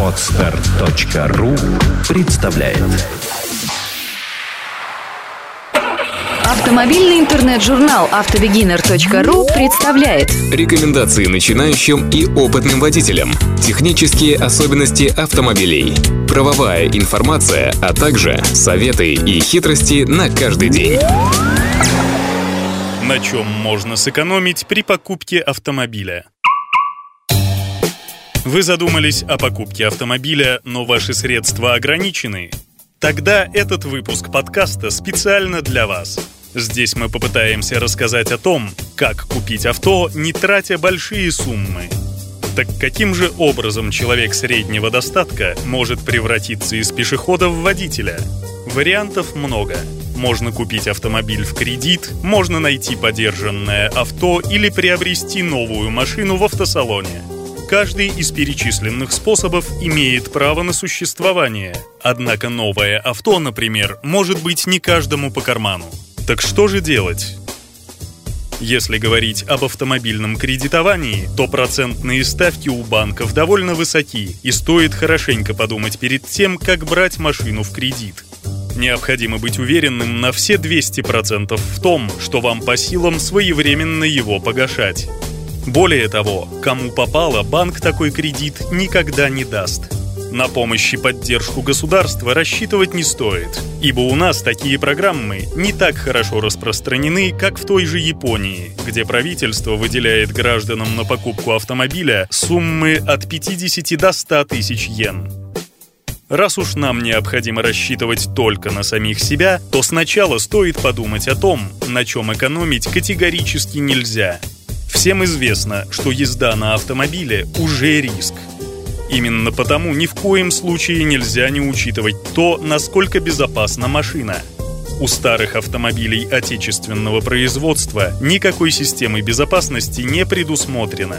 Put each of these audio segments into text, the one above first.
Отстар.ру представляет Автомобильный интернет-журнал автобегинер.ру представляет Рекомендации начинающим и опытным водителям. Технические особенности автомобилей. Правовая информация, а также советы и хитрости на каждый день. На чем можно сэкономить при покупке автомобиля? Вы задумались о покупке автомобиля, но ваши средства ограничены? Тогда этот выпуск подкаста специально для вас. Здесь мы попытаемся рассказать о том, как купить авто, не тратя большие суммы. Так каким же образом человек среднего достатка может превратиться из пешехода в водителя? Вариантов много. Можно купить автомобиль в кредит, можно найти подержанное авто или приобрести новую машину в автосалоне – Каждый из перечисленных способов имеет право на существование. Однако новое авто, например, может быть не каждому по карману. Так что же делать? Если говорить об автомобильном кредитовании, то процентные ставки у банков довольно высоки, и стоит хорошенько подумать перед тем, как брать машину в кредит. Необходимо быть уверенным на все 200% в том, что вам по силам своевременно его погашать. Более того, кому попало, банк такой кредит никогда не даст. На помощь и поддержку государства рассчитывать не стоит, ибо у нас такие программы не так хорошо распространены, как в той же Японии, где правительство выделяет гражданам на покупку автомобиля суммы от 50 до 100 тысяч йен. Раз уж нам необходимо рассчитывать только на самих себя, то сначала стоит подумать о том, на чем экономить категорически нельзя – Всем известно, что езда на автомобиле уже риск. Именно потому ни в коем случае нельзя не учитывать то, насколько безопасна машина. У старых автомобилей отечественного производства никакой системы безопасности не предусмотрено.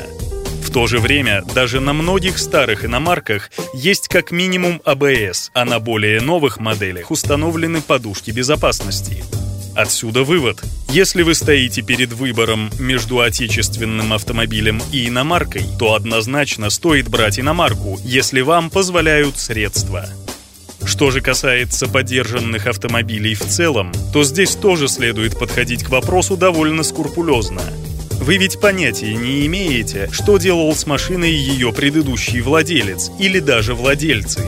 В то же время даже на многих старых иномарках есть как минимум АБС, а на более новых моделях установлены подушки безопасности – Отсюда вывод. Если вы стоите перед выбором между отечественным автомобилем и иномаркой, то однозначно стоит брать иномарку, если вам позволяют средства. Что же касается подержанных автомобилей в целом, то здесь тоже следует подходить к вопросу довольно скрупулезно. Вы ведь понятия не имеете, что делал с машиной ее предыдущий владелец или даже владельцы.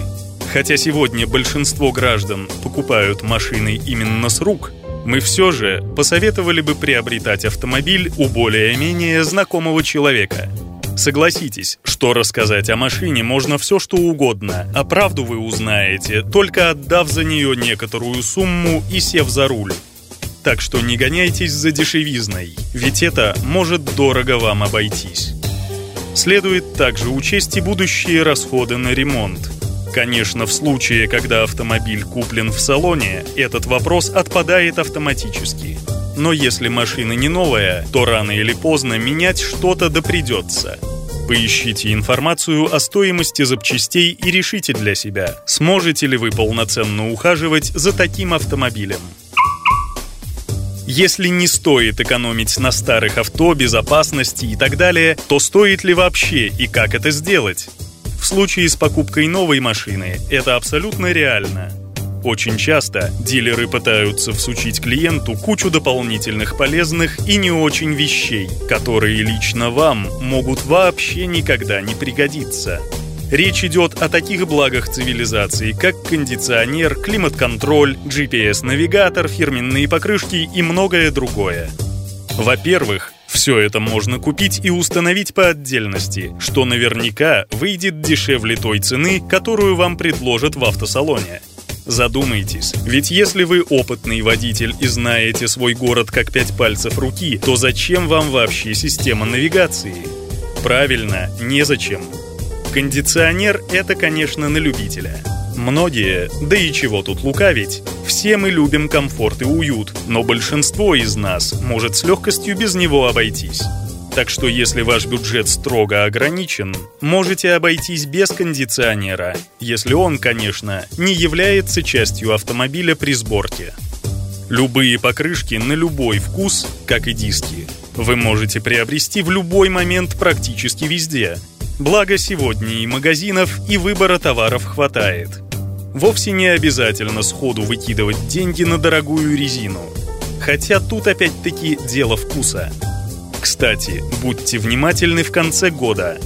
Хотя сегодня большинство граждан покупают машины именно с рук, мы все же посоветовали бы приобретать автомобиль у более-менее знакомого человека. Согласитесь, что рассказать о машине можно все что угодно, а правду вы узнаете, только отдав за нее некоторую сумму и сев за руль. Так что не гоняйтесь за дешевизной, ведь это может дорого вам обойтись. Следует также учесть и будущие расходы на ремонт – Конечно, в случае, когда автомобиль куплен в салоне, этот вопрос отпадает автоматически. Но если машина не новая, то рано или поздно менять что-то да придется. Поищите информацию о стоимости запчастей и решите для себя, сможете ли вы полноценно ухаживать за таким автомобилем. Если не стоит экономить на старых авто, безопасности и так далее, то стоит ли вообще и как это сделать? В случае с покупкой новой машины это абсолютно реально. Очень часто дилеры пытаются всучить клиенту кучу дополнительных полезных и не очень вещей, которые лично вам могут вообще никогда не пригодиться. Речь идет о таких благах цивилизации, как кондиционер, климат-контроль, GPS-навигатор, фирменные покрышки и многое другое. Во-первых, все это можно купить и установить по отдельности, что наверняка выйдет дешевле той цены, которую вам предложат в автосалоне. Задумайтесь, ведь если вы опытный водитель и знаете свой город как пять пальцев руки, то зачем вам вообще система навигации? Правильно, незачем. Кондиционер – это, конечно, на любителя – Многие, да и чего тут лукавить, все мы любим комфорт и уют, но большинство из нас может с легкостью без него обойтись. Так что если ваш бюджет строго ограничен, можете обойтись без кондиционера, если он, конечно, не является частью автомобиля при сборке. Любые покрышки на любой вкус, как и диски, вы можете приобрести в любой момент практически везде – Благо сегодня и магазинов, и выбора товаров хватает. Вовсе не обязательно сходу выкидывать деньги на дорогую резину. Хотя тут опять-таки дело вкуса. Кстати, будьте внимательны в конце года.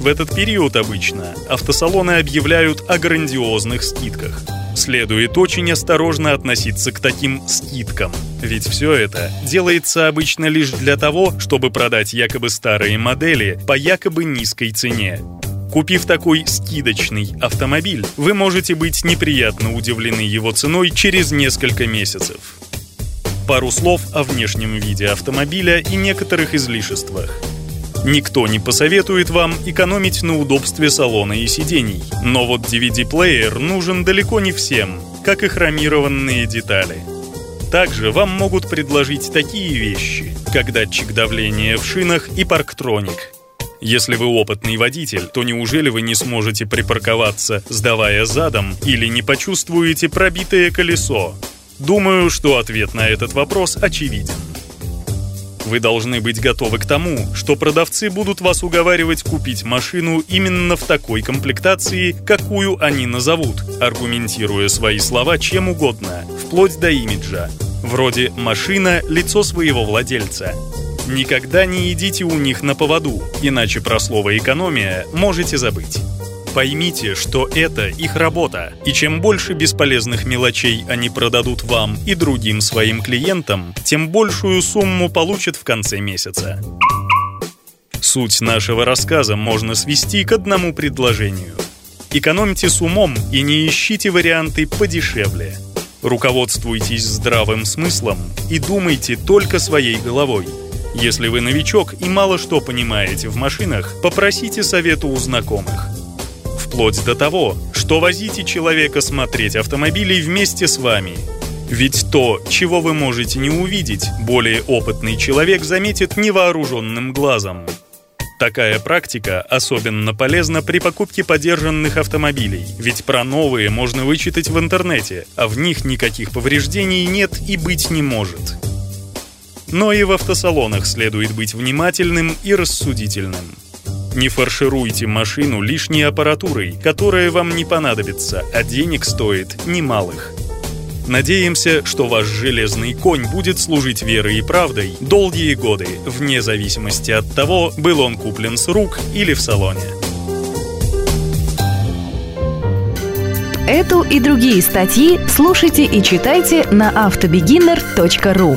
В этот период обычно автосалоны объявляют о грандиозных скидках. Следует очень осторожно относиться к таким скидкам, ведь все это делается обычно лишь для того, чтобы продать якобы старые модели по якобы низкой цене. Купив такой скидочный автомобиль, вы можете быть неприятно удивлены его ценой через несколько месяцев. Пару слов о внешнем виде автомобиля и некоторых излишествах. Никто не посоветует вам экономить на удобстве салона и сидений. Но вот DVD-плеер нужен далеко не всем, как и хромированные детали. Также вам могут предложить такие вещи, как датчик давления в шинах и парктроник. Если вы опытный водитель, то неужели вы не сможете припарковаться, сдавая задом, или не почувствуете пробитое колесо? Думаю, что ответ на этот вопрос очевиден. Вы должны быть готовы к тому, что продавцы будут вас уговаривать купить машину именно в такой комплектации, какую они назовут, аргументируя свои слова чем угодно, вплоть до имиджа. Вроде «машина – лицо своего владельца». Никогда не идите у них на поводу, иначе про слово «экономия» можете забыть. Поймите, что это их работа, и чем больше бесполезных мелочей они продадут вам и другим своим клиентам, тем большую сумму получат в конце месяца. Суть нашего рассказа можно свести к одному предложению. Экономьте с умом и не ищите варианты подешевле. Руководствуйтесь здравым смыслом и думайте только своей головой. Если вы новичок и мало что понимаете в машинах, попросите совета у знакомых – вплоть до того, что возите человека смотреть автомобили вместе с вами. Ведь то, чего вы можете не увидеть, более опытный человек заметит невооруженным глазом. Такая практика особенно полезна при покупке подержанных автомобилей, ведь про новые можно вычитать в интернете, а в них никаких повреждений нет и быть не может. Но и в автосалонах следует быть внимательным и рассудительным. Не фаршируйте машину лишней аппаратурой, которая вам не понадобится, а денег стоит немалых. Надеемся, что ваш железный конь будет служить верой и правдой долгие годы, вне зависимости от того, был он куплен с рук или в салоне. Эту и другие статьи слушайте и читайте на автобегинер.ру.